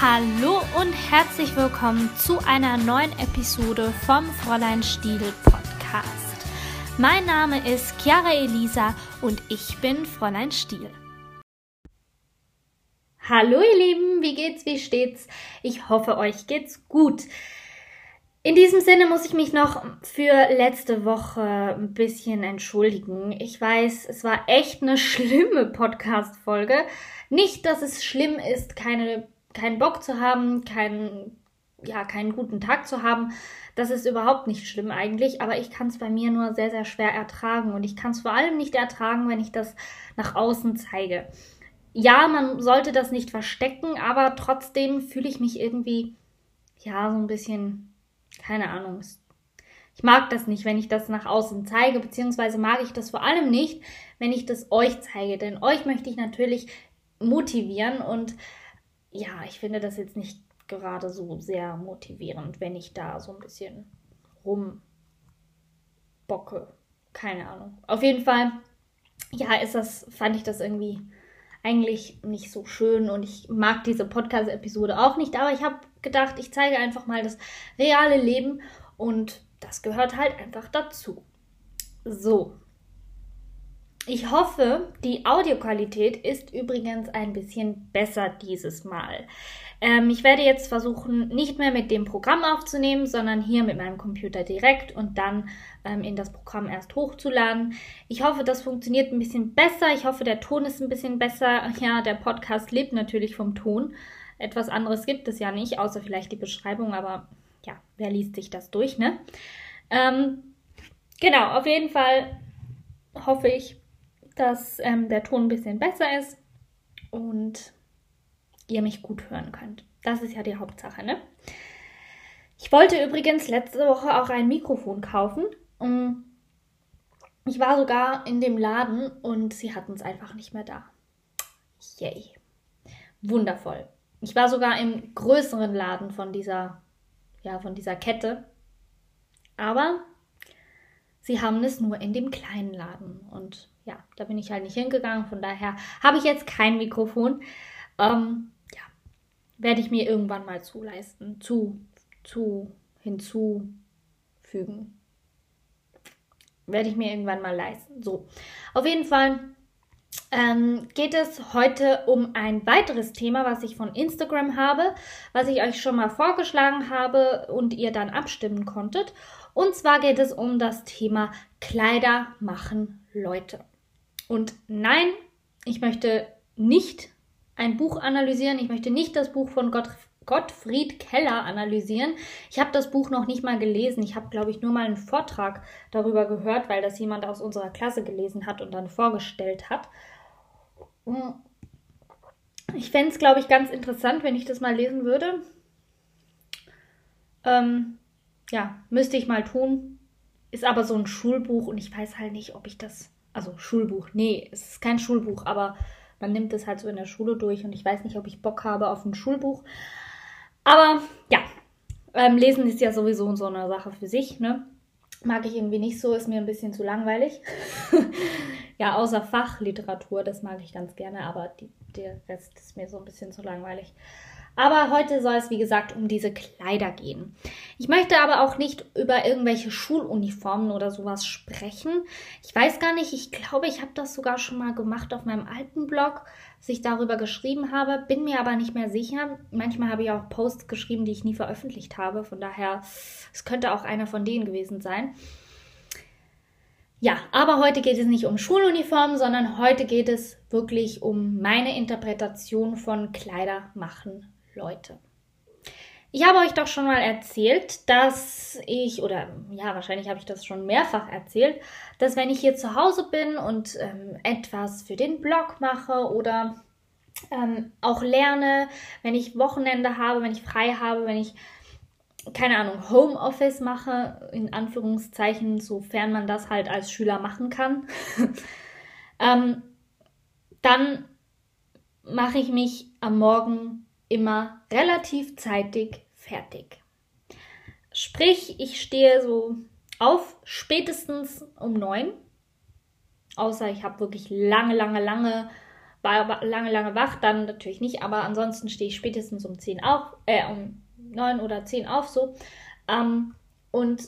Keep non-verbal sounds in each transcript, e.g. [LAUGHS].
Hallo und herzlich willkommen zu einer neuen Episode vom Fräulein Stiel Podcast. Mein Name ist Chiara Elisa und ich bin Fräulein Stiel. Hallo ihr Lieben, wie geht's, wie steht's? Ich hoffe, euch geht's gut. In diesem Sinne muss ich mich noch für letzte Woche ein bisschen entschuldigen. Ich weiß, es war echt eine schlimme Podcast-Folge. Nicht, dass es schlimm ist, keine keinen Bock zu haben, keinen, ja, keinen guten Tag zu haben, das ist überhaupt nicht schlimm eigentlich, aber ich kann es bei mir nur sehr, sehr schwer ertragen und ich kann es vor allem nicht ertragen, wenn ich das nach außen zeige. Ja, man sollte das nicht verstecken, aber trotzdem fühle ich mich irgendwie, ja, so ein bisschen, keine Ahnung. Ich mag das nicht, wenn ich das nach außen zeige, beziehungsweise mag ich das vor allem nicht, wenn ich das euch zeige, denn euch möchte ich natürlich motivieren und ja, ich finde das jetzt nicht gerade so sehr motivierend, wenn ich da so ein bisschen rumbocke. Keine Ahnung. Auf jeden Fall, ja, ist das, fand ich das irgendwie eigentlich nicht so schön und ich mag diese Podcast-Episode auch nicht, aber ich habe gedacht, ich zeige einfach mal das reale Leben und das gehört halt einfach dazu. So, ich hoffe, die Audioqualität ist übrigens ein bisschen besser dieses Mal. Ähm, ich werde jetzt versuchen, nicht mehr mit dem Programm aufzunehmen, sondern hier mit meinem Computer direkt und dann ähm, in das Programm erst hochzuladen. Ich hoffe, das funktioniert ein bisschen besser. Ich hoffe, der Ton ist ein bisschen besser. Ja, der Podcast lebt natürlich vom Ton. Etwas anderes gibt es ja nicht, außer vielleicht die Beschreibung, aber ja, wer liest sich das durch, ne? Ähm, genau, auf jeden Fall hoffe ich, dass ähm, der Ton ein bisschen besser ist und ihr mich gut hören könnt. Das ist ja die Hauptsache, ne? Ich wollte übrigens letzte Woche auch ein Mikrofon kaufen. Ich war sogar in dem Laden und sie hatten es einfach nicht mehr da. Yay. Wundervoll. Ich war sogar im größeren Laden von dieser, ja, von dieser Kette. Aber sie haben es nur in dem kleinen Laden. Und ja, da bin ich halt nicht hingegangen. Von daher habe ich jetzt kein Mikrofon. Ähm, ja, werde ich mir irgendwann mal zuleisten, zu, zu, hinzufügen. Werde ich mir irgendwann mal leisten. So, auf jeden Fall ähm, geht es heute um ein weiteres Thema, was ich von Instagram habe, was ich euch schon mal vorgeschlagen habe und ihr dann abstimmen konntet. Und zwar geht es um das Thema Kleider machen Leute. Und nein, ich möchte nicht ein Buch analysieren. Ich möchte nicht das Buch von Gott, Gottfried Keller analysieren. Ich habe das Buch noch nicht mal gelesen. Ich habe, glaube ich, nur mal einen Vortrag darüber gehört, weil das jemand aus unserer Klasse gelesen hat und dann vorgestellt hat. Ich fände es, glaube ich, ganz interessant, wenn ich das mal lesen würde. Ähm, ja, müsste ich mal tun. Ist aber so ein Schulbuch und ich weiß halt nicht, ob ich das also Schulbuch, nee, es ist kein Schulbuch, aber man nimmt es halt so in der Schule durch und ich weiß nicht, ob ich Bock habe auf ein Schulbuch. Aber ja, ähm, Lesen ist ja sowieso so eine Sache für sich, ne? Mag ich irgendwie nicht so, ist mir ein bisschen zu langweilig. [LAUGHS] ja, außer Fachliteratur, das mag ich ganz gerne, aber die, der Rest ist mir so ein bisschen zu langweilig. Aber heute soll es, wie gesagt, um diese Kleider gehen. Ich möchte aber auch nicht über irgendwelche Schuluniformen oder sowas sprechen. Ich weiß gar nicht, ich glaube, ich habe das sogar schon mal gemacht auf meinem alten Blog, dass ich darüber geschrieben habe, bin mir aber nicht mehr sicher. Manchmal habe ich auch Posts geschrieben, die ich nie veröffentlicht habe. Von daher, es könnte auch einer von denen gewesen sein. Ja, aber heute geht es nicht um Schuluniformen, sondern heute geht es wirklich um meine Interpretation von Kleider machen Leute. Ich habe euch doch schon mal erzählt, dass ich, oder ja, wahrscheinlich habe ich das schon mehrfach erzählt, dass wenn ich hier zu Hause bin und ähm, etwas für den Blog mache oder ähm, auch lerne, wenn ich Wochenende habe, wenn ich frei habe, wenn ich, keine Ahnung, Homeoffice mache, in Anführungszeichen, sofern man das halt als Schüler machen kann, [LAUGHS] ähm, dann mache ich mich am Morgen immer relativ zeitig fertig. Sprich, ich stehe so auf spätestens um neun. Außer ich habe wirklich lange, lange, lange lange, lange wach, dann natürlich nicht, aber ansonsten stehe ich spätestens um 10 auf, äh, um 9 oder 10 auf so. Ähm, und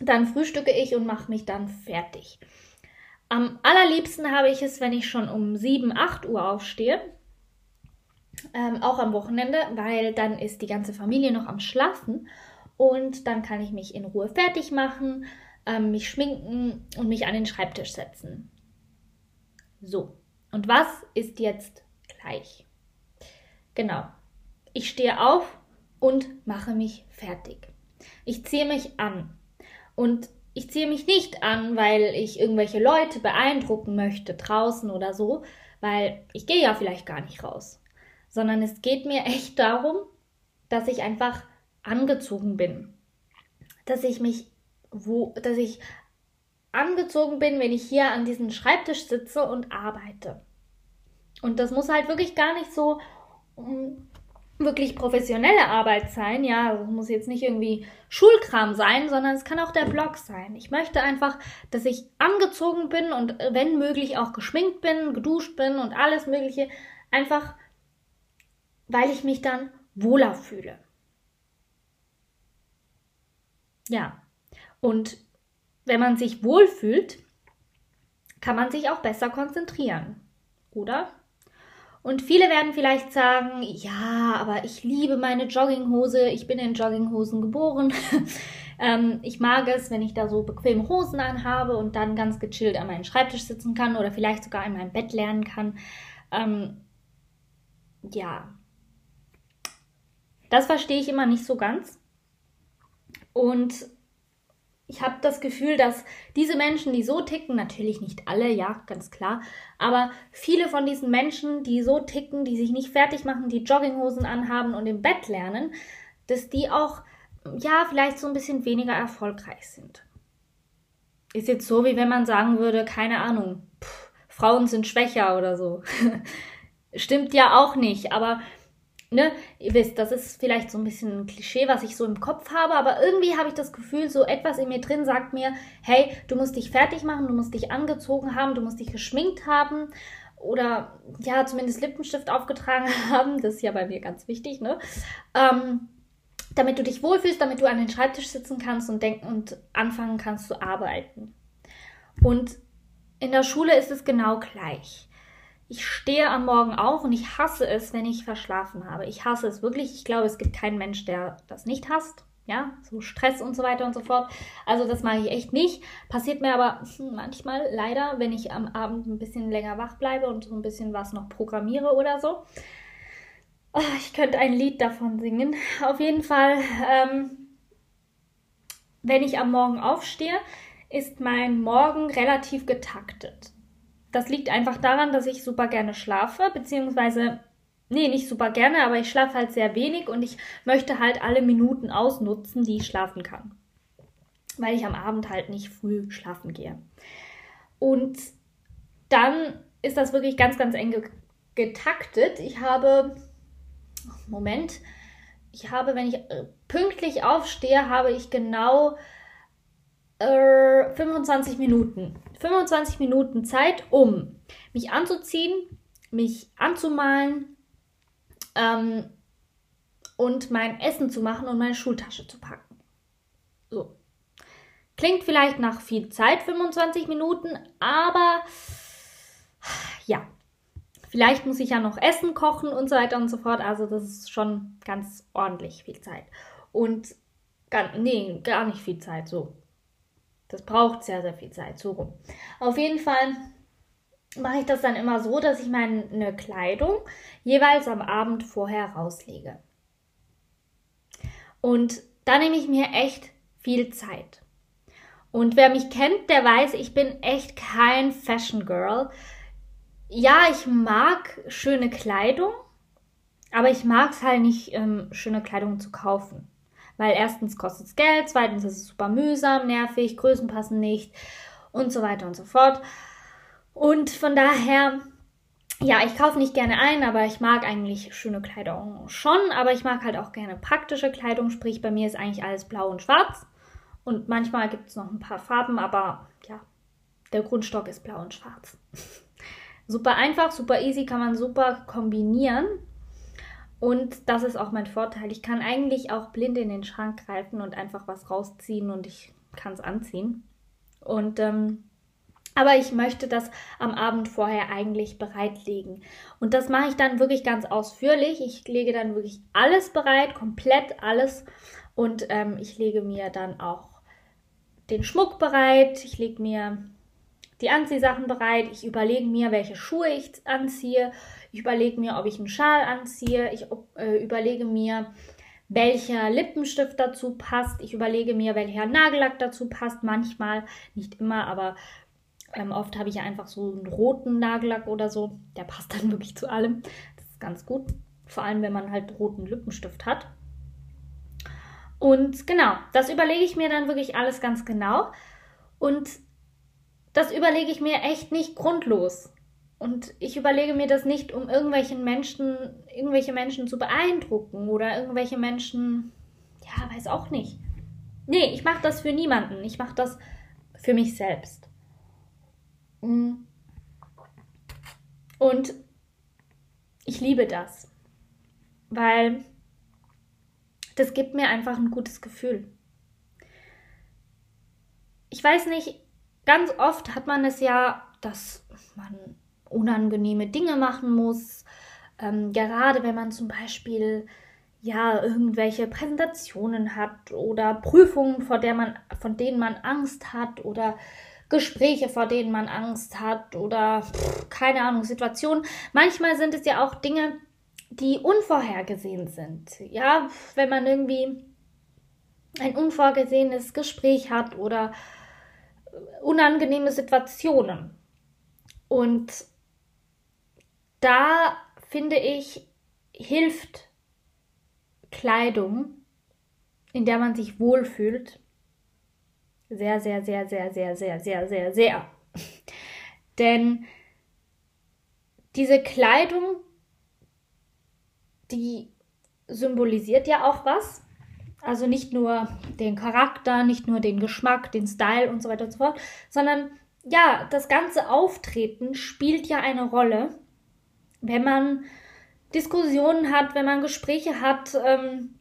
dann frühstücke ich und mache mich dann fertig. Am allerliebsten habe ich es, wenn ich schon um 7, 8 Uhr aufstehe. Ähm, auch am Wochenende, weil dann ist die ganze Familie noch am Schlafen und dann kann ich mich in Ruhe fertig machen, ähm, mich schminken und mich an den Schreibtisch setzen. So, und was ist jetzt gleich? Genau, ich stehe auf und mache mich fertig. Ich ziehe mich an und ich ziehe mich nicht an, weil ich irgendwelche Leute beeindrucken möchte draußen oder so, weil ich gehe ja vielleicht gar nicht raus, sondern es geht mir echt darum, dass ich einfach angezogen bin, dass ich mich wo, dass ich angezogen bin, wenn ich hier an diesem Schreibtisch sitze und arbeite. Und das muss halt wirklich gar nicht so um, wirklich professionelle Arbeit sein, ja, also muss jetzt nicht irgendwie Schulkram sein, sondern es kann auch der Blog sein. Ich möchte einfach, dass ich angezogen bin und wenn möglich auch geschminkt bin, geduscht bin und alles Mögliche, einfach weil ich mich dann wohler fühle. Ja, und wenn man sich wohlfühlt, kann man sich auch besser konzentrieren, oder? Und viele werden vielleicht sagen, ja, aber ich liebe meine Jogginghose, ich bin in Jogginghosen geboren. [LAUGHS] ähm, ich mag es, wenn ich da so bequeme Hosen anhabe und dann ganz gechillt an meinem Schreibtisch sitzen kann oder vielleicht sogar in meinem Bett lernen kann. Ähm, ja, das verstehe ich immer nicht so ganz. Und ich habe das Gefühl, dass diese Menschen, die so ticken, natürlich nicht alle, ja, ganz klar, aber viele von diesen Menschen, die so ticken, die sich nicht fertig machen, die Jogginghosen anhaben und im Bett lernen, dass die auch, ja, vielleicht so ein bisschen weniger erfolgreich sind. Ist jetzt so, wie wenn man sagen würde, keine Ahnung, pff, Frauen sind schwächer oder so. [LAUGHS] Stimmt ja auch nicht, aber ne, ihr wisst, das ist vielleicht so ein bisschen ein Klischee, was ich so im Kopf habe, aber irgendwie habe ich das Gefühl, so etwas in mir drin sagt mir, hey, du musst dich fertig machen, du musst dich angezogen haben, du musst dich geschminkt haben oder ja, zumindest Lippenstift aufgetragen [LAUGHS] haben, das ist ja bei mir ganz wichtig, ne? Ähm, damit du dich wohlfühlst, damit du an den Schreibtisch sitzen kannst und denken und anfangen kannst zu arbeiten. Und in der Schule ist es genau gleich. Ich stehe am Morgen auf und ich hasse es, wenn ich verschlafen habe. Ich hasse es wirklich. Ich glaube, es gibt keinen Mensch, der das nicht hasst. Ja, so Stress und so weiter und so fort. Also das mache ich echt nicht. Passiert mir aber manchmal leider, wenn ich am Abend ein bisschen länger wach bleibe und so ein bisschen was noch programmiere oder so. Oh, ich könnte ein Lied davon singen. Auf jeden Fall, ähm, wenn ich am Morgen aufstehe, ist mein Morgen relativ getaktet das liegt einfach daran, dass ich super gerne schlafe, beziehungsweise, nee, nicht super gerne, aber ich schlafe halt sehr wenig und ich möchte halt alle Minuten ausnutzen, die ich schlafen kann. Weil ich am Abend halt nicht früh schlafen gehe. Und dann ist das wirklich ganz, ganz eng getaktet. Ich habe, Moment, ich habe, wenn ich äh, pünktlich aufstehe, habe ich genau äh, 25 Minuten. 25 Minuten Zeit, um mich anzuziehen, mich anzumalen ähm, und mein Essen zu machen und meine Schultasche zu packen. So. Klingt vielleicht nach viel Zeit, 25 Minuten, aber ja, vielleicht muss ich ja noch Essen kochen und so weiter und so fort. Also das ist schon ganz ordentlich viel Zeit. Und gar, nee, gar nicht viel Zeit, so. Das braucht sehr, sehr viel Zeit, so rum. Auf jeden Fall mache ich das dann immer so, dass ich meine Kleidung jeweils am Abend vorher rauslege. Und da nehme ich mir echt viel Zeit. Und wer mich kennt, der weiß, ich bin echt kein Fashion Girl. Ja, ich mag schöne Kleidung, aber ich mag es halt nicht, ähm, schöne Kleidung zu kaufen. Weil erstens kostet es Geld, zweitens ist es super mühsam, nervig, Größen passen nicht und so weiter und so fort. Und von daher, ja, ich kaufe nicht gerne ein, aber ich mag eigentlich schöne Kleidung schon, aber ich mag halt auch gerne praktische Kleidung, sprich bei mir ist eigentlich alles blau und schwarz. Und manchmal gibt es noch ein paar Farben, aber ja, der Grundstock ist blau und schwarz. [LAUGHS] super einfach, super easy, kann man super kombinieren. Und das ist auch mein Vorteil. Ich kann eigentlich auch blind in den Schrank greifen und einfach was rausziehen und ich kann es anziehen. Und ähm, aber ich möchte das am Abend vorher eigentlich bereitlegen. Und das mache ich dann wirklich ganz ausführlich. Ich lege dann wirklich alles bereit, komplett alles. Und ähm, ich lege mir dann auch den Schmuck bereit. Ich lege mir die Anziehsachen bereit. Ich überlege mir, welche Schuhe ich anziehe. Ich überlege mir, ob ich einen Schal anziehe. Ich äh, überlege mir, welcher Lippenstift dazu passt. Ich überlege mir, welcher Nagellack dazu passt. Manchmal, nicht immer, aber ähm, oft habe ich ja einfach so einen roten Nagellack oder so. Der passt dann [LAUGHS] wirklich zu allem. Das ist ganz gut. Vor allem, wenn man halt roten Lippenstift hat. Und genau, das überlege ich mir dann wirklich alles ganz genau. Und das überlege ich mir echt nicht grundlos. Und ich überlege mir das nicht, um irgendwelchen Menschen, irgendwelche Menschen zu beeindrucken oder irgendwelche Menschen, ja, weiß auch nicht. Nee, ich mache das für niemanden. Ich mache das für mich selbst. Mm. Und ich liebe das, weil das gibt mir einfach ein gutes Gefühl. Ich weiß nicht, ganz oft hat man es ja, dass man unangenehme Dinge machen muss, ähm, gerade wenn man zum Beispiel ja irgendwelche Präsentationen hat oder Prüfungen, vor der man, von denen man Angst hat oder Gespräche, vor denen man Angst hat oder pff, keine Ahnung, Situationen. Manchmal sind es ja auch Dinge, die unvorhergesehen sind. Ja, wenn man irgendwie ein unvorgesehenes Gespräch hat oder unangenehme Situationen. Und da finde ich, hilft Kleidung, in der man sich wohlfühlt, sehr, sehr, sehr, sehr, sehr, sehr, sehr, sehr, sehr. Denn diese Kleidung, die symbolisiert ja auch was. Also nicht nur den Charakter, nicht nur den Geschmack, den Style und so weiter und so fort, sondern ja, das ganze Auftreten spielt ja eine Rolle, wenn man Diskussionen hat, wenn man Gespräche hat, ähm,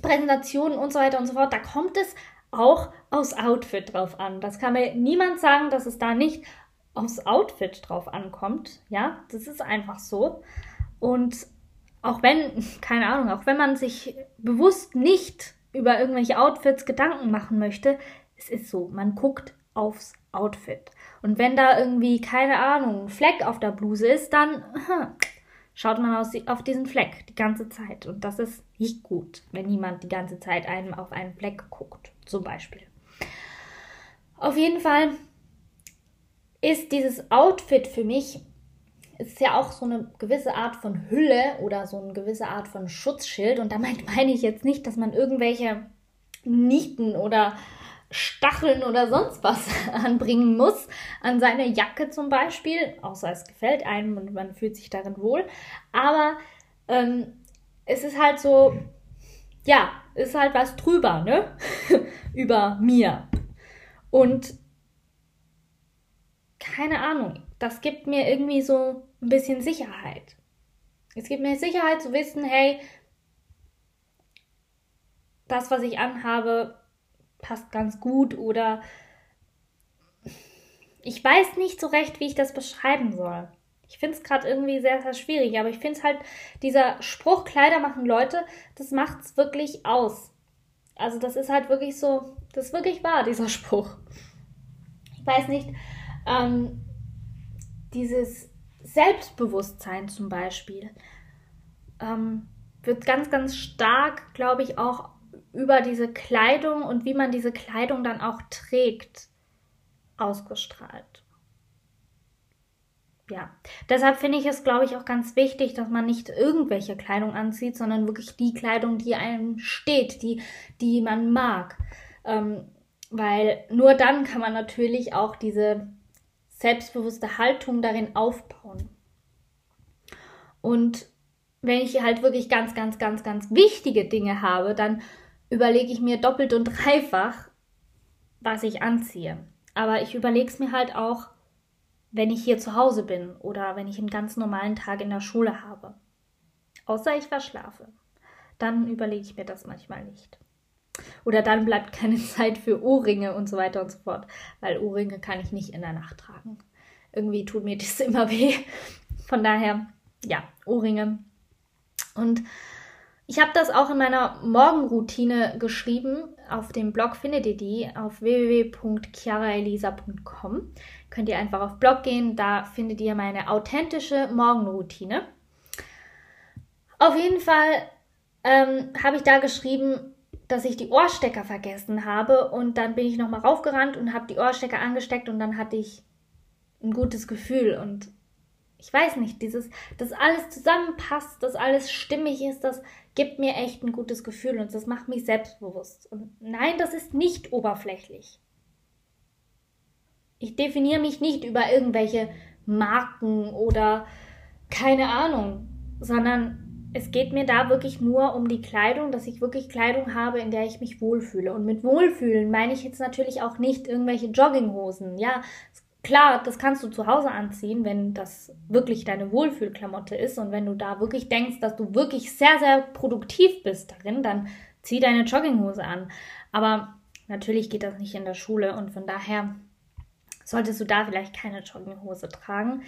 Präsentationen und so weiter und so fort. Da kommt es auch aufs Outfit drauf an. Das kann mir niemand sagen, dass es da nicht aufs Outfit drauf ankommt. Ja, das ist einfach so. Und auch wenn, [LAUGHS] keine Ahnung, auch wenn man sich bewusst nicht über irgendwelche Outfits Gedanken machen möchte, es ist so, man guckt aufs Outfit. Und wenn da irgendwie, keine Ahnung, ein Fleck auf der Bluse ist, dann hm, schaut man auf diesen Fleck die ganze Zeit. Und das ist nicht gut, wenn niemand die ganze Zeit einem auf einen Fleck guckt, zum Beispiel. Auf jeden Fall ist dieses Outfit für mich ist ja auch so eine gewisse Art von Hülle oder so eine gewisse Art von Schutzschild. Und damit [LAUGHS] meine ich jetzt nicht, dass man irgendwelche Nieten oder Stacheln oder sonst was [LAUGHS] anbringen muss, an seine Jacke zum Beispiel, außer es gefällt einem und man fühlt sich darin wohl. Aber ähm, es ist halt so, ja, ist halt was drüber, ne? [LAUGHS] Über mir. Und keine Ahnung, das gibt mir irgendwie so ein bisschen Sicherheit. Es gibt mir Sicherheit zu wissen, hey, das, was ich anhabe, passt ganz gut oder ich weiß nicht so recht, wie ich das beschreiben soll. Ich finde es gerade irgendwie sehr, sehr schwierig, aber ich finde es halt, dieser Spruch, Kleider machen Leute, das macht es wirklich aus. Also das ist halt wirklich so, das ist wirklich wahr, dieser [LAUGHS] Spruch. Ich weiß nicht, ähm, dieses Selbstbewusstsein zum Beispiel ähm, wird ganz, ganz stark, glaube ich, auch über diese Kleidung und wie man diese Kleidung dann auch trägt, ausgestrahlt. Ja, deshalb finde ich es, glaube ich, auch ganz wichtig, dass man nicht irgendwelche Kleidung anzieht, sondern wirklich die Kleidung, die einem steht, die, die man mag. Ähm, weil nur dann kann man natürlich auch diese selbstbewusste Haltung darin aufbauen. Und wenn ich halt wirklich ganz, ganz, ganz, ganz wichtige Dinge habe, dann überlege ich mir doppelt und dreifach, was ich anziehe. Aber ich überlege es mir halt auch wenn ich hier zu Hause bin oder wenn ich einen ganz normalen Tag in der Schule habe. Außer ich verschlafe. Dann überlege ich mir das manchmal nicht. Oder dann bleibt [LAUGHS] keine Zeit für Ohrringe und so weiter und so fort, weil Ohrringe kann ich nicht in der Nacht tragen. Irgendwie tut mir [LAUGHS] das immer weh. Von daher, ja, Ohrringe. Und ich habe das auch in meiner Morgenroutine geschrieben. Auf dem Blog findet ihr die auf www.chiaraelisa.com. Könnt ihr einfach auf Blog gehen, da findet ihr meine authentische Morgenroutine. Auf jeden Fall ähm, habe ich da geschrieben, dass ich die Ohrstecker vergessen habe und dann bin ich nochmal raufgerannt und habe die Ohrstecker angesteckt und dann hatte ich ein gutes Gefühl und ich weiß nicht, dieses, dass alles zusammenpasst, dass alles stimmig ist, das gibt mir echt ein gutes Gefühl und das macht mich selbstbewusst. Und nein, das ist nicht oberflächlich. Ich definiere mich nicht über irgendwelche Marken oder keine Ahnung, sondern es geht mir da wirklich nur um die Kleidung, dass ich wirklich Kleidung habe, in der ich mich wohlfühle. Und mit Wohlfühlen meine ich jetzt natürlich auch nicht irgendwelche Jogginghosen. Ja, Klar, das kannst du zu Hause anziehen, wenn das wirklich deine Wohlfühlklamotte ist und wenn du da wirklich denkst, dass du wirklich sehr, sehr produktiv bist darin, dann zieh deine Jogginghose an. Aber natürlich geht das nicht in der Schule und von daher solltest du da vielleicht keine Jogginghose tragen.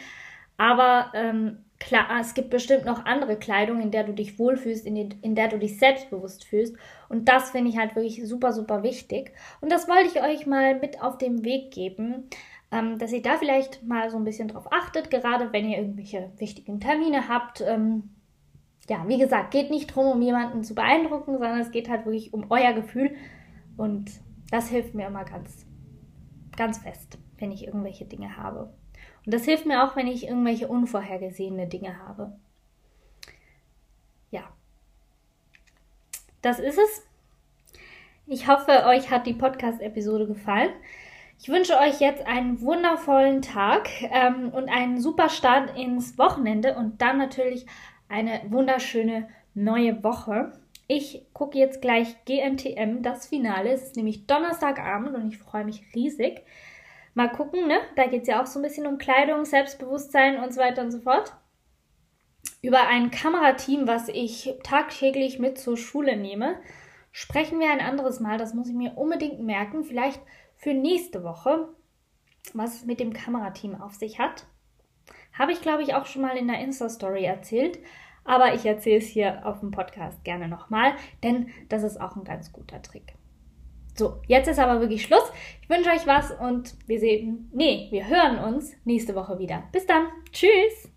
Aber ähm, klar, es gibt bestimmt noch andere Kleidung, in der du dich wohlfühlst, in, die, in der du dich selbstbewusst fühlst. Und das finde ich halt wirklich super, super wichtig. Und das wollte ich euch mal mit auf den Weg geben ähm, dass ihr da vielleicht mal so ein bisschen drauf achtet, gerade wenn ihr irgendwelche wichtigen Termine habt. Ähm, ja, wie gesagt, geht nicht darum, um jemanden zu beeindrucken, sondern es geht halt wirklich um euer Gefühl. Und das hilft mir immer ganz, ganz fest, wenn ich irgendwelche Dinge habe. Und das hilft mir auch, wenn ich irgendwelche unvorhergesehene Dinge habe. Ja. Das ist es. Ich hoffe, euch hat die Podcast-Episode gefallen. Ich wünsche euch jetzt einen wundervollen Tag ähm, und einen super Start ins Wochenende und dann natürlich eine wunderschöne neue Woche. Ich gucke jetzt gleich GNTM, das Finale. Es ist nämlich Donnerstagabend und ich freue mich riesig. Mal gucken, ne? Da geht es ja auch so ein bisschen um Kleidung, Selbstbewusstsein und so weiter und so fort. Über ein Kamerateam, was ich tagtäglich mit zur Schule nehme, sprechen wir ein anderes Mal. Das muss ich mir unbedingt merken. Vielleicht für nächste Woche, was es mit dem Kamerateam auf sich hat. Habe ich, glaube ich, auch schon mal in der Insta-Story erzählt. Aber ich erzähle es hier auf dem Podcast gerne nochmal, denn das ist auch ein ganz guter Trick. So, jetzt ist aber wirklich Schluss. Ich wünsche euch was und wir sehen, nee, wir hören uns nächste Woche wieder. Bis dann. Tschüss.